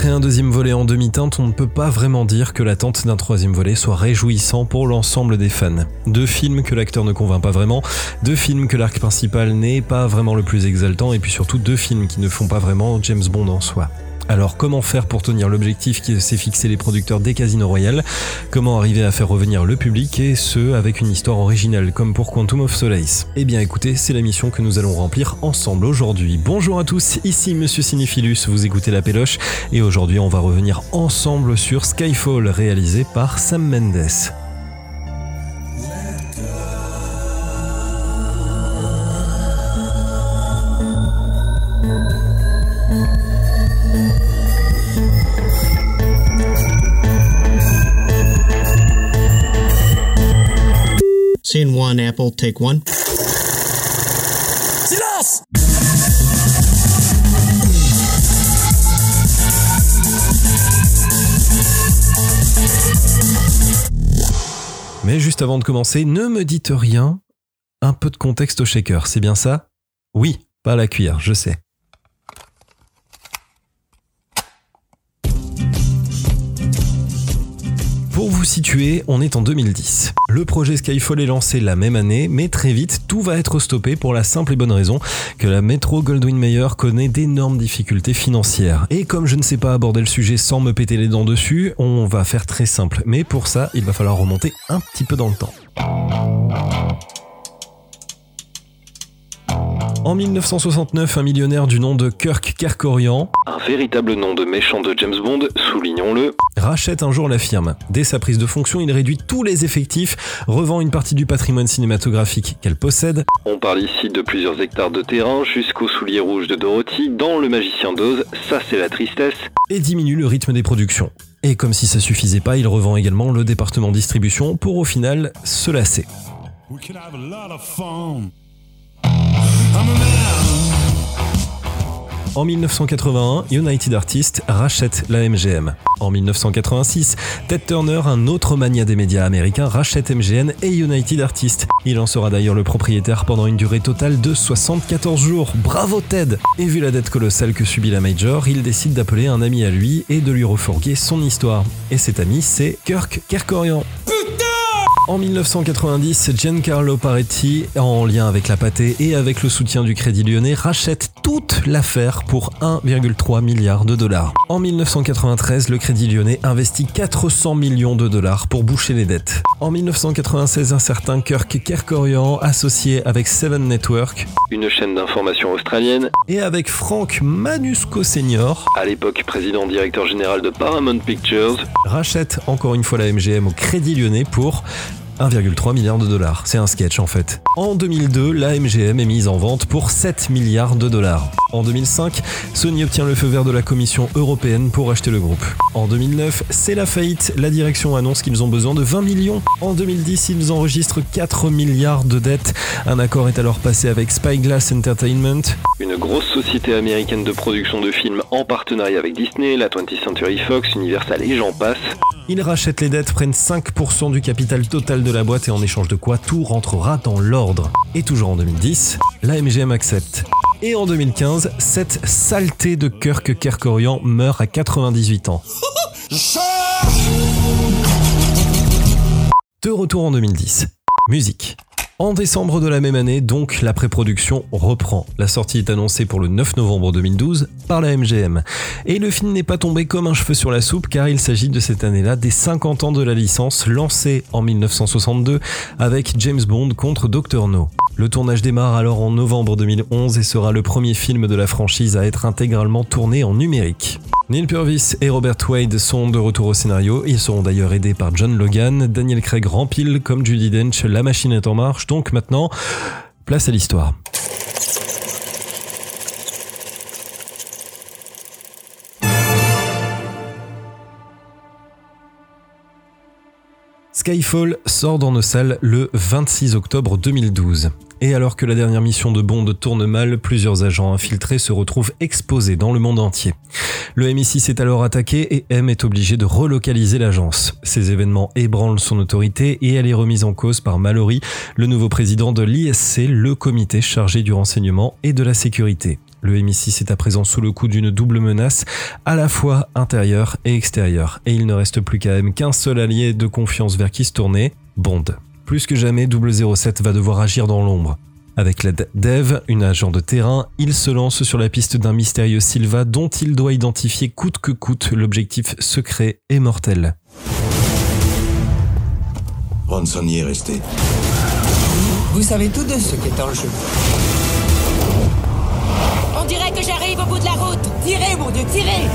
Après un deuxième volet en demi-teinte, on ne peut pas vraiment dire que l'attente d'un troisième volet soit réjouissant pour l'ensemble des fans. Deux films que l'acteur ne convainc pas vraiment, deux films que l'arc principal n'est pas vraiment le plus exaltant, et puis surtout deux films qui ne font pas vraiment James Bond en soi. Alors comment faire pour tenir l'objectif qui s'est fixé les producteurs des Casino Royale Comment arriver à faire revenir le public et ce avec une histoire originale comme pour Quantum of Solace? Eh bien écoutez, c'est la mission que nous allons remplir ensemble aujourd'hui. Bonjour à tous, ici Monsieur Cinephilus, vous écoutez La Péloche et aujourd'hui on va revenir ensemble sur Skyfall réalisé par Sam Mendes. Apple, take one. Silence Mais juste avant de commencer, ne me dites rien. Un peu de contexte au shaker, c'est bien ça? Oui, pas la cuillère, je sais. Situer, on est en 2010. Le projet Skyfall est lancé la même année, mais très vite, tout va être stoppé pour la simple et bonne raison que la Metro Goldwyn Mayer connaît d'énormes difficultés financières. Et comme je ne sais pas aborder le sujet sans me péter les dents dessus, on va faire très simple. Mais pour ça, il va falloir remonter un petit peu dans le temps. En 1969, un millionnaire du nom de Kirk Kerkorian, Un véritable nom de méchant de James Bond, soulignons-le, rachète un jour la firme. Dès sa prise de fonction, il réduit tous les effectifs, revend une partie du patrimoine cinématographique qu'elle possède, on parle ici de plusieurs hectares de terrain jusqu'aux souliers rouges de Dorothy, dans Le Magicien d'Oz, ça c'est la tristesse, et diminue le rythme des productions. Et comme si ça suffisait pas, il revend également le département distribution pour au final se lasser. We can have a lot of fun. En 1981, United Artists rachète la MGM. En 1986, Ted Turner, un autre mania des médias américains, rachète MGM et United Artists. Il en sera d'ailleurs le propriétaire pendant une durée totale de 74 jours. Bravo Ted Et vu la dette colossale que subit la Major, il décide d'appeler un ami à lui et de lui refourguer son histoire. Et cet ami, c'est Kirk Kerkorian. En 1990, Giancarlo Paretti, en lien avec la pâtée et avec le soutien du Crédit Lyonnais, rachète toute l'affaire pour 1,3 milliard de dollars. En 1993, le Crédit Lyonnais investit 400 millions de dollars pour boucher les dettes. En 1996, un certain Kirk Kerkorian, associé avec Seven Network une chaîne d'information australienne, et avec Frank Manusco Senior, à l'époque président directeur général de Paramount Pictures, rachète encore une fois la MGM au Crédit Lyonnais pour 1,3 milliard de dollars. C'est un sketch en fait. En 2002, la MGM est mise en vente pour 7 milliards de dollars. En 2005, Sony obtient le feu vert de la Commission européenne pour acheter le groupe. En 2009, c'est la faillite. La direction annonce qu'ils ont besoin de 20 millions. En 2010, ils enregistrent 4 milliards de dettes. Un accord est alors passé avec Spyglass Entertainment. une grosse société américaine de production de films en partenariat avec Disney, la 20th Century Fox, Universal et j'en passe, Ils rachètent les dettes, prennent 5% du capital total de la boîte et en échange de quoi tout rentrera dans l'ordre. Et toujours en 2010, la MGM accepte. Et en 2015, cette saleté de Kirk Kerkorian meurt à 98 ans. De retour en 2010. Musique. En décembre de la même année, donc, la pré-production reprend. La sortie est annoncée pour le 9 novembre 2012 par la MGM. Et le film n'est pas tombé comme un cheveu sur la soupe car il s'agit de cette année-là des 50 ans de la licence lancée en 1962 avec James Bond contre Dr. No. Le tournage démarre alors en novembre 2011 et sera le premier film de la franchise à être intégralement tourné en numérique. Neil Purvis et Robert Wade sont de retour au scénario. Ils seront d'ailleurs aidés par John Logan. Daniel Craig rempile comme Judy Dench. La machine est en marche. Donc maintenant, place à l'histoire. Skyfall sort dans nos salles le 26 octobre 2012. Et alors que la dernière mission de Bond tourne mal, plusieurs agents infiltrés se retrouvent exposés dans le monde entier. Le MI6 est alors attaqué et M est obligé de relocaliser l'agence. Ces événements ébranlent son autorité et elle est remise en cause par Mallory, le nouveau président de l'ISC, le comité chargé du renseignement et de la sécurité. Le MI6 est à présent sous le coup d'une double menace, à la fois intérieure et extérieure, et il ne reste plus qu'à même qu'un seul allié de confiance vers qui se tourner, Bond. Plus que jamais, 007 va devoir agir dans l'ombre. Avec l'aide d'Eve, une agent de terrain, il se lance sur la piste d'un mystérieux Silva dont il doit identifier coûte que coûte l'objectif secret et mortel. Bronson y est resté. Vous savez tous deux ce qui est en jeu. Dirait que j'arrive au bout de la route. Tirez, mon Dieu, tirez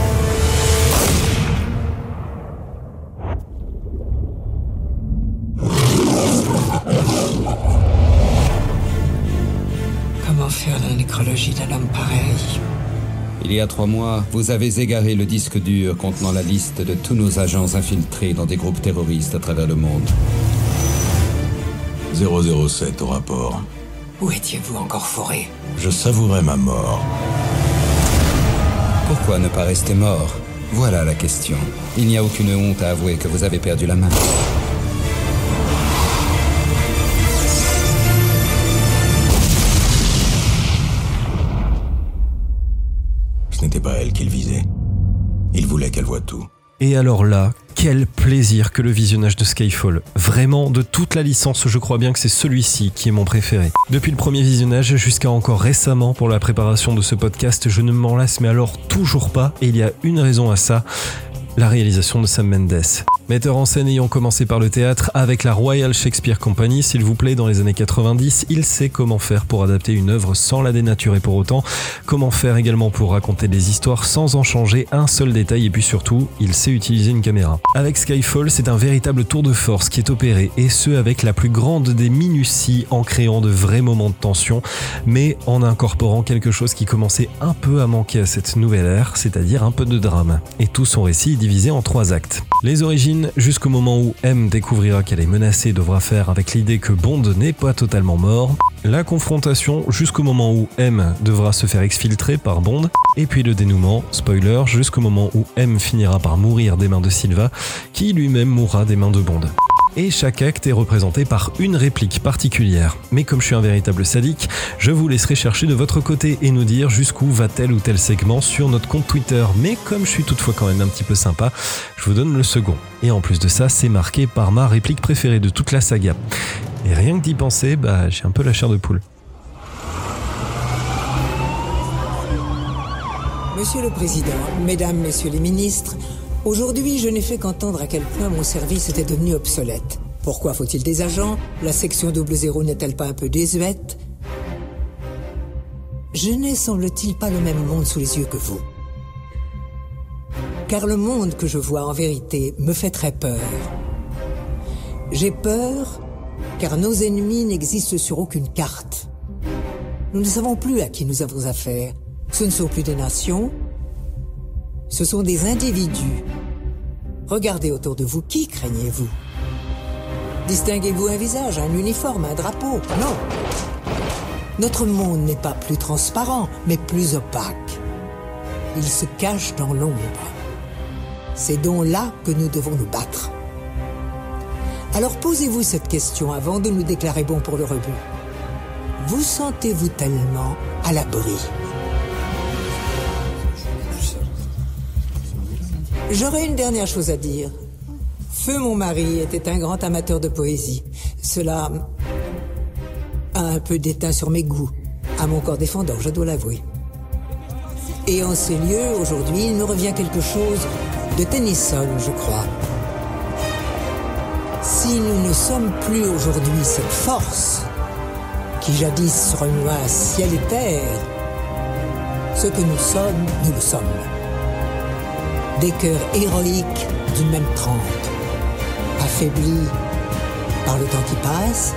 Comment faire la nécrologie d'un homme pareil Il y a trois mois, vous avez égaré le disque dur contenant la liste de tous nos agents infiltrés dans des groupes terroristes à travers le monde. 007 au rapport. Où étiez-vous encore foré? Je savourais ma mort. Pourquoi ne pas rester mort? Voilà la question. Il n'y a aucune honte à avouer que vous avez perdu la main. Ce n'était pas elle qu'il visait. Il voulait qu'elle voie tout. Et alors là, quel plaisir que le visionnage de Skyfall. Vraiment, de toute la licence, je crois bien que c'est celui-ci qui est mon préféré. Depuis le premier visionnage jusqu'à encore récemment pour la préparation de ce podcast, je ne m'en lasse mais alors toujours pas, et il y a une raison à ça, la réalisation de Sam Mendes. Metteur en scène ayant commencé par le théâtre avec la Royal Shakespeare Company, s'il vous plaît, dans les années 90, il sait comment faire pour adapter une œuvre sans la dénaturer pour autant, comment faire également pour raconter des histoires sans en changer un seul détail et puis surtout, il sait utiliser une caméra. Avec Skyfall, c'est un véritable tour de force qui est opéré et ce avec la plus grande des minuties en créant de vrais moments de tension, mais en incorporant quelque chose qui commençait un peu à manquer à cette nouvelle ère, c'est-à-dire un peu de drame. Et tout son récit est divisé en trois actes. Les origines jusqu'au moment où M découvrira qu'elle est menacée et devra faire avec l'idée que Bond n'est pas totalement mort. La confrontation jusqu'au moment où M devra se faire exfiltrer par Bond. Et puis le dénouement, spoiler, jusqu'au moment où M finira par mourir des mains de Silva, qui lui-même mourra des mains de Bond et chaque acte est représenté par une réplique particulière. Mais comme je suis un véritable sadique, je vous laisserai chercher de votre côté et nous dire jusqu'où va tel ou tel segment sur notre compte Twitter. Mais comme je suis toutefois quand même un petit peu sympa, je vous donne le second. Et en plus de ça, c'est marqué par ma réplique préférée de toute la saga. Et rien que d'y penser, bah j'ai un peu la chair de poule. Monsieur le Président, Mesdames, Messieurs les ministres, aujourd'hui je n'ai fait qu'entendre à quel point mon service était devenu obsolète. Pourquoi faut-il des agents? La section 00 n'est-elle pas un peu désuète? Je n'ai, semble-t-il, pas le même monde sous les yeux que vous. Car le monde que je vois en vérité me fait très peur. J'ai peur car nos ennemis n'existent sur aucune carte. Nous ne savons plus à qui nous avons affaire. Ce ne sont plus des nations, ce sont des individus. Regardez autour de vous, qui craignez-vous? Distinguez-vous un visage, un uniforme, un drapeau? Non. Notre monde n'est pas plus transparent, mais plus opaque. Il se cache dans l'ombre. C'est donc là que nous devons nous battre. Alors posez-vous cette question avant de nous déclarer bon pour le rebut. Vous sentez-vous tellement à l'abri? J'aurais une dernière chose à dire. Feu, mon mari, était un grand amateur de poésie. Cela a un peu déteint sur mes goûts, à mon corps défendant, je dois l'avouer. Et en ces lieux, aujourd'hui, il me revient quelque chose de Tennyson, je crois. Si nous ne sommes plus aujourd'hui cette force qui jadis remua ciel et terre, ce que nous sommes, nous le sommes. Des cœurs héroïques d'une même trempe, affaiblis par le temps qui passe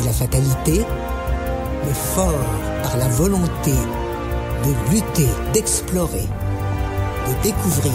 et la fatalité, mais forts par la volonté de lutter, d'explorer, de découvrir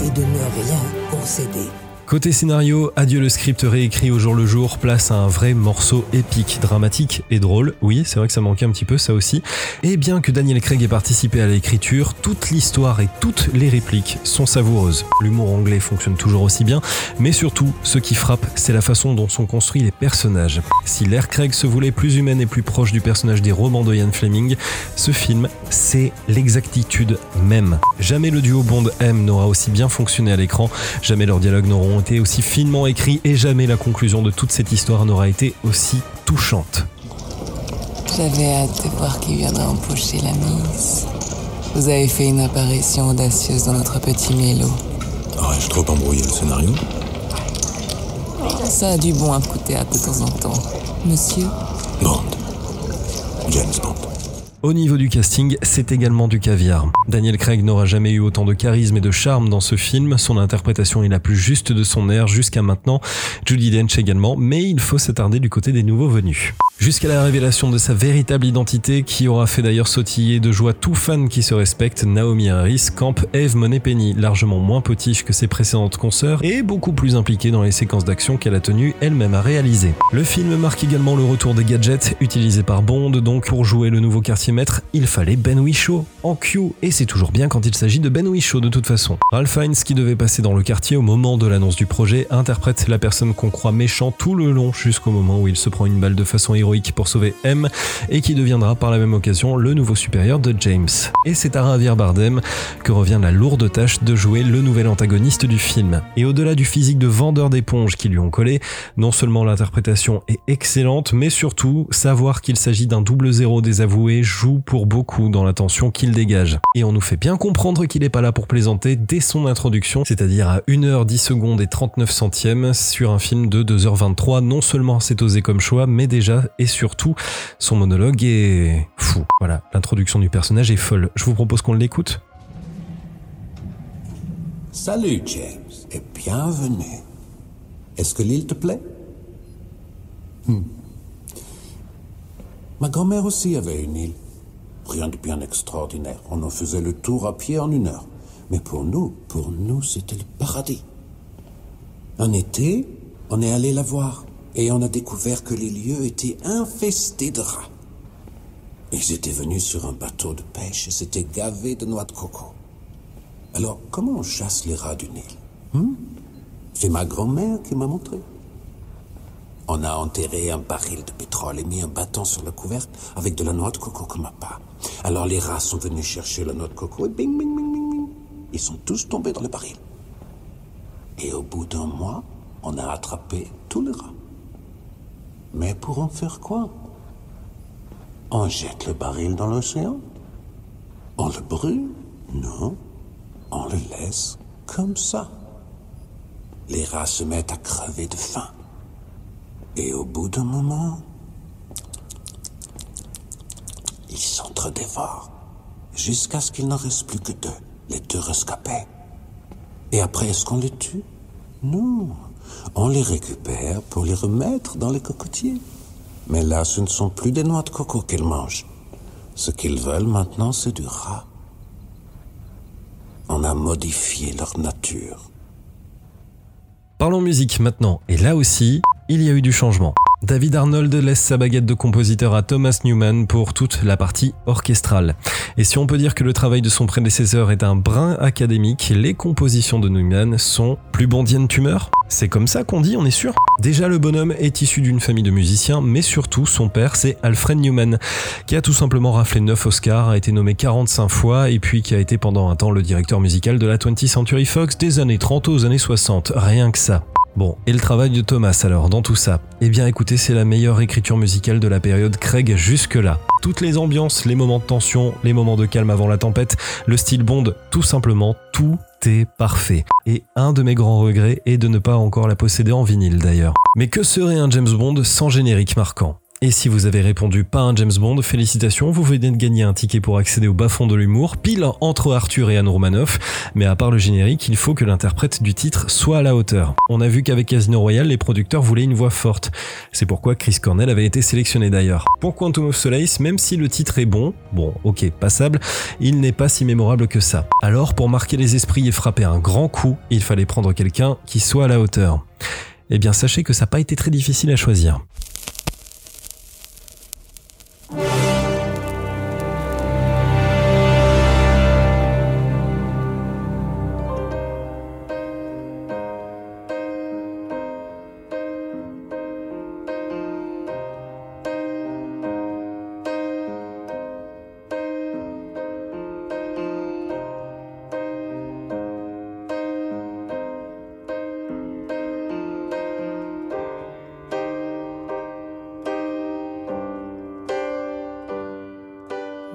et de ne rien concéder. Côté scénario, adieu le script réécrit au jour le jour, place à un vrai morceau épique, dramatique et drôle. Oui, c'est vrai que ça manquait un petit peu ça aussi. Et bien que Daniel Craig ait participé à l'écriture, toute l'histoire et toutes les répliques sont savoureuses. L'humour anglais fonctionne toujours aussi bien, mais surtout, ce qui frappe, c'est la façon dont sont construits les personnages. Si l'ère Craig se voulait plus humaine et plus proche du personnage des romans de Ian Fleming, ce film, c'est l'exactitude même. Jamais le duo Bond-M n'aura aussi bien fonctionné à l'écran, jamais leurs dialogues n'auront été aussi finement écrits et jamais la conclusion de toute cette histoire n'aura été aussi touchante. J'avais hâte de voir qui viendrait empocher la mise. Vous avez fait une apparition audacieuse dans notre petit mélo. Aurais-je trop embrouillé le scénario? Ça a du bon un coup de théâtre de temps en temps. Monsieur? Bond. James Bond. Au niveau du casting, c'est également du caviar. Daniel Craig n'aura jamais eu autant de charisme et de charme dans ce film, son interprétation est la plus juste de son ère jusqu'à maintenant, Judy Dench également, mais il faut s'attarder du côté des nouveaux venus. Jusqu'à la révélation de sa véritable identité, qui aura fait d'ailleurs sautiller de joie tout fan qui se respecte, Naomi Harris campe Eve Moneypenny, largement moins potiche que ses précédentes consoeurs et beaucoup plus impliquée dans les séquences d'action qu'elle a tenu elle-même à réaliser. Le film marque également le retour des gadgets utilisés par Bond, donc pour jouer le nouveau quartier maître, il fallait Ben Whishaw en Q, et c'est toujours bien quand il s'agit de Ben Whishaw de toute façon. Ralph Fiennes, qui devait passer dans le quartier au moment de l'annonce du projet, interprète la personne qu'on croit méchant tout le long jusqu'au moment où il se prend une balle de façon héroïque pour sauver M et qui deviendra par la même occasion le nouveau supérieur de James. Et c'est à Javier Bardem que revient la lourde tâche de jouer le nouvel antagoniste du film. Et au-delà du physique de vendeur d'éponge qui lui ont collé, non seulement l'interprétation est excellente, mais surtout savoir qu'il s'agit d'un double zéro désavoué joue pour beaucoup dans la tension qu'il dégage. Et on nous fait bien comprendre qu'il n'est pas là pour plaisanter dès son introduction, c'est-à-dire à 1h10 secondes et 39 centièmes sur un film de 2h23. Non seulement c'est osé comme choix, mais déjà et surtout, son monologue est fou. Voilà, l'introduction du personnage est folle. Je vous propose qu'on l'écoute. Salut James et bienvenue. Est-ce que l'île te plaît? Hmm. Ma grand-mère aussi avait une île. Rien de bien extraordinaire. On en faisait le tour à pied en une heure. Mais pour nous, pour nous, c'était le paradis. Un été, on est allé la voir et on a découvert que les lieux étaient infestés de rats. Ils étaient venus sur un bateau de pêche et s'étaient gavés de noix de coco. Alors, comment on chasse les rats du Nil hmm? C'est ma grand-mère qui m'a montré. On a enterré un baril de pétrole et mis un bâton sur le couvercle avec de la noix de coco comme appât. Alors les rats sont venus chercher la noix de coco et bing, bing, bing, bing, bing. Ils sont tous tombés dans le baril. Et au bout d'un mois, on a attrapé tous les rats. Mais pour en faire quoi? On jette le baril dans l'océan? On le brûle? Non. On le laisse comme ça. Les rats se mettent à crever de faim. Et au bout d'un moment, ils s'entre-dévorent. Jusqu'à ce qu'il n'en reste plus que deux, les deux rescapés. Et après, est-ce qu'on les tue? Non. On les récupère pour les remettre dans les cocotiers. Mais là, ce ne sont plus des noix de coco qu'ils mangent. Ce qu'ils veulent maintenant, c'est du rat. On a modifié leur nature. Parlons musique maintenant, et là aussi, il y a eu du changement. David Arnold laisse sa baguette de compositeur à Thomas Newman pour toute la partie orchestrale. Et si on peut dire que le travail de son prédécesseur est un brin académique, les compositions de Newman sont plus bondiennes tumeur C'est comme ça qu'on dit, on est sûr? Déjà, le bonhomme est issu d'une famille de musiciens, mais surtout, son père, c'est Alfred Newman, qui a tout simplement raflé 9 Oscars, a été nommé 45 fois, et puis qui a été pendant un temps le directeur musical de la 20th Century Fox des années 30 aux années 60. Rien que ça. Bon, et le travail de Thomas alors dans tout ça? Eh bien écoutez, c'est la meilleure écriture musicale de la période Craig jusque-là. Toutes les ambiances, les moments de tension, les moments de calme avant la tempête, le style Bond, tout simplement, tout est parfait. Et un de mes grands regrets est de ne pas encore la posséder en vinyle d'ailleurs. Mais que serait un James Bond sans générique marquant? Et si vous avez répondu pas un James Bond, félicitations, vous venez de gagner un ticket pour accéder au bas-fond de l'humour, pile entre Arthur et Anne Romanoff. Mais à part le générique, il faut que l'interprète du titre soit à la hauteur. On a vu qu'avec Casino Royale, les producteurs voulaient une voix forte. C'est pourquoi Chris Cornell avait été sélectionné d'ailleurs. Pour Quantum of Solace, même si le titre est bon, bon, ok, passable, il n'est pas si mémorable que ça. Alors, pour marquer les esprits et frapper un grand coup, il fallait prendre quelqu'un qui soit à la hauteur. Eh bien, sachez que ça n'a pas été très difficile à choisir.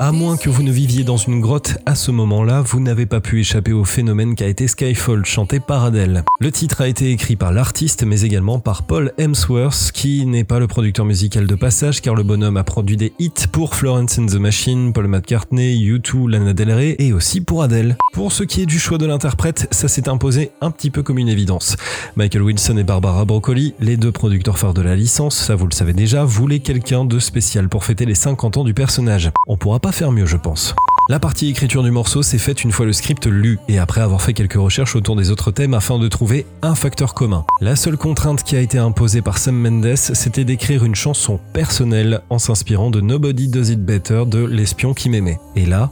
À moins que vous ne viviez dans une grotte à ce moment-là, vous n'avez pas pu échapper au phénomène qu'a été Skyfall, chanté par Adele. Le titre a été écrit par l'artiste, mais également par Paul Hemsworth, qui n'est pas le producteur musical de passage, car le bonhomme a produit des hits pour Florence and the Machine, Paul McCartney, U2, Lana Del Rey, et aussi pour Adele. Pour ce qui est du choix de l'interprète, ça s'est imposé un petit peu comme une évidence. Michael Wilson et Barbara Broccoli, les deux producteurs phares de la licence, ça vous le savez déjà, voulaient quelqu'un de spécial pour fêter les 50 ans du personnage. On pourra pas faire mieux, je pense. La partie écriture du morceau s'est faite une fois le script lu et après avoir fait quelques recherches autour des autres thèmes afin de trouver un facteur commun. La seule contrainte qui a été imposée par Sam Mendes, c'était d'écrire une chanson personnelle en s'inspirant de Nobody Does It Better de L'espion qui m'aimait. Et là,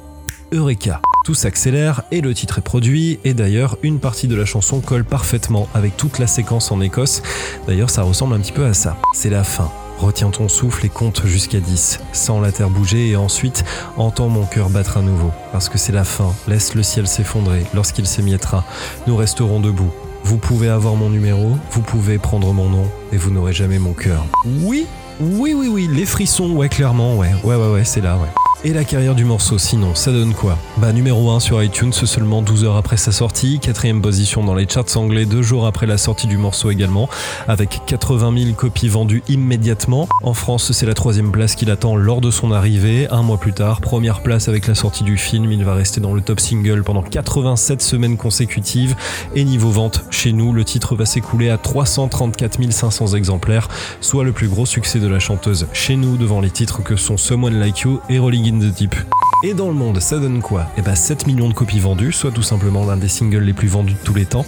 Eureka tout s'accélère et le titre est produit et d'ailleurs une partie de la chanson colle parfaitement avec toute la séquence en Écosse. D'ailleurs ça ressemble un petit peu à ça. C'est la fin. Retiens ton souffle et compte jusqu'à 10. Sens la terre bouger et ensuite entends mon cœur battre à nouveau. Parce que c'est la fin. Laisse le ciel s'effondrer. Lorsqu'il s'émiettera, nous resterons debout. Vous pouvez avoir mon numéro, vous pouvez prendre mon nom et vous n'aurez jamais mon cœur. Oui, oui, oui, oui, les frissons, ouais, clairement, ouais, ouais, ouais, ouais, c'est là, ouais. Et la carrière du morceau, sinon, ça donne quoi? Bah numéro 1 sur iTunes seulement 12 heures après sa sortie, quatrième position dans les charts anglais deux jours après la sortie du morceau également, avec 80 000 copies vendues immédiatement. En France, c'est la troisième place qu'il attend lors de son arrivée. Un mois plus tard, première place avec la sortie du film, il va rester dans le top single pendant 87 semaines consécutives. Et niveau vente, chez nous, le titre va s'écouler à 334 500 exemplaires, soit le plus gros succès de la chanteuse chez nous devant les titres que sont Someone Like You et Rolling the Deep. Et dans le monde, ça donne quoi? Eh ben 7 millions de copies vendues, soit tout simplement l'un des singles les plus vendus de tous les temps.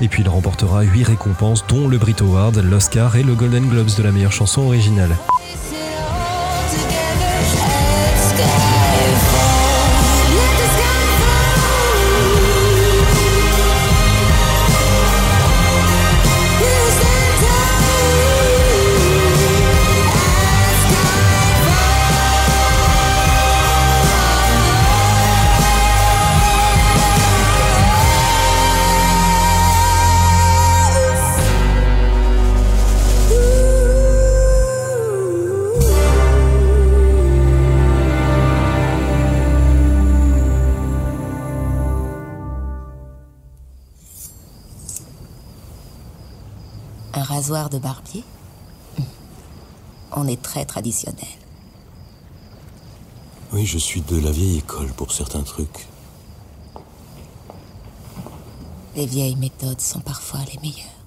Et puis il remportera 8 récompenses, dont le Brit Award, l'Oscar et le Golden Globes de la meilleure chanson originale. Rasoir de barbier? On est très traditionnel. Oui, je suis de la vieille école pour certains trucs. Les vieilles méthodes sont parfois les meilleures.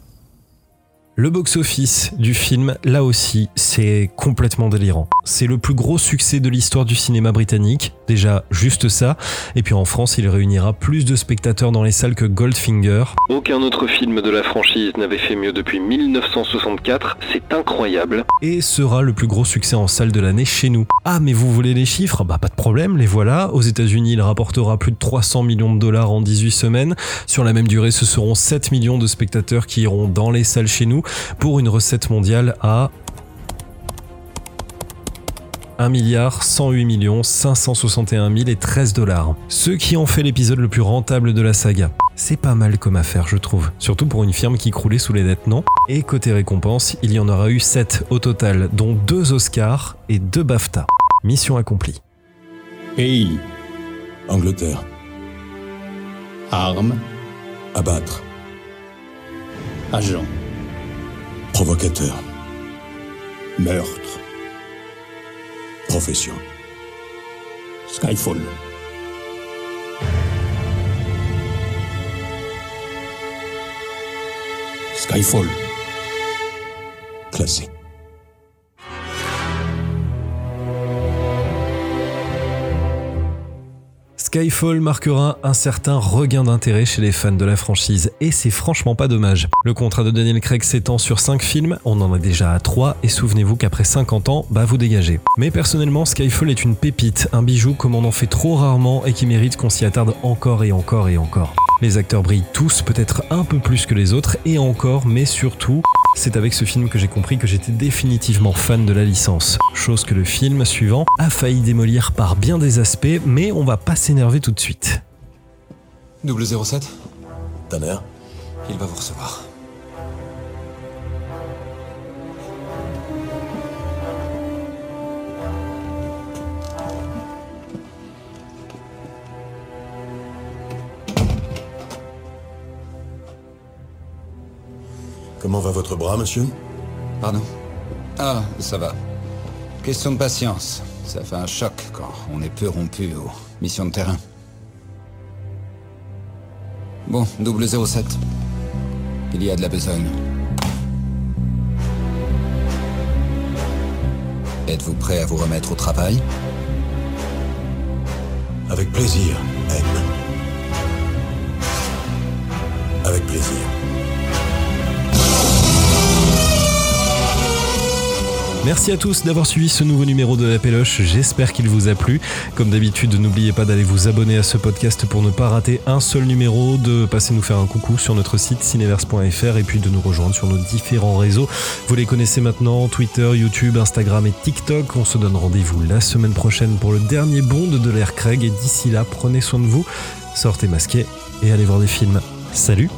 Le box-office du film, là aussi, c'est complètement délirant. C'est le plus gros succès de l'histoire du cinéma britannique, déjà juste ça, et puis en France, il réunira plus de spectateurs dans les salles que Goldfinger. Aucun autre film de la franchise n'avait fait mieux depuis 1964, c'est incroyable. Et sera le plus gros succès en salle de l'année chez nous. Ah, mais vous voulez les chiffres? Bah pas de problème, les voilà. Aux États-Unis, il rapportera plus de 300 millions de dollars en 18 semaines. Sur la même durée, ce seront 7 millions de spectateurs qui iront dans les salles chez nous pour une recette mondiale à 1 milliard 108 millions 561 000 et 13 dollars. Ce qui en fait l'épisode le plus rentable de la saga. C'est pas mal comme affaire, je trouve. Surtout pour une firme qui croulait sous les dettes, non? Et côté récompense, il y en aura eu 7 au total, dont 2 Oscars et 2 BAFTA. Mission accomplie. Pays. Angleterre. Arme. Abattre. Agent. Provocateur. Meurtre. profession. Skyfall. Skyfall. Classé. Skyfall marquera un certain regain d'intérêt chez les fans de la franchise, et c'est franchement pas dommage. Le contrat de Daniel Craig s'étend sur 5 films, on en a déjà à 3, et souvenez-vous qu'après 50 ans, bah vous dégagez. Mais personnellement, Skyfall est une pépite, un bijou comme on en fait trop rarement et qui mérite qu'on s'y attarde encore et encore et encore. Les acteurs brillent tous, peut-être un peu plus que les autres, et encore, mais surtout, c'est avec ce film que j'ai compris que j'étais définitivement fan de la licence. Chose que le film suivant a failli démolir par bien des aspects, mais on va pas s'énerver tout de suite. Double 07 Tanner Il va vous recevoir. Comment va votre bras, monsieur Pardon Ah, ça va. Question de patience. Ça fait un choc quand on est peu rompu aux missions de terrain. Bon, double 07. Il y a de la besogne. Êtes-vous prêt à vous remettre au travail Avec plaisir, M. Avec plaisir. Merci à tous d'avoir suivi ce nouveau numéro de la Péloche, j'espère qu'il vous a plu. Comme d'habitude, n'oubliez pas d'aller vous abonner à ce podcast pour ne pas rater un seul numéro, de passer nous faire un coucou sur notre site cineverse.fr et puis de nous rejoindre sur nos différents réseaux. Vous les connaissez maintenant, Twitter, YouTube, Instagram et TikTok. On se donne rendez-vous la semaine prochaine pour le dernier bond de l'ère Craig et d'ici là, prenez soin de vous, sortez masqués et allez voir des films. Salut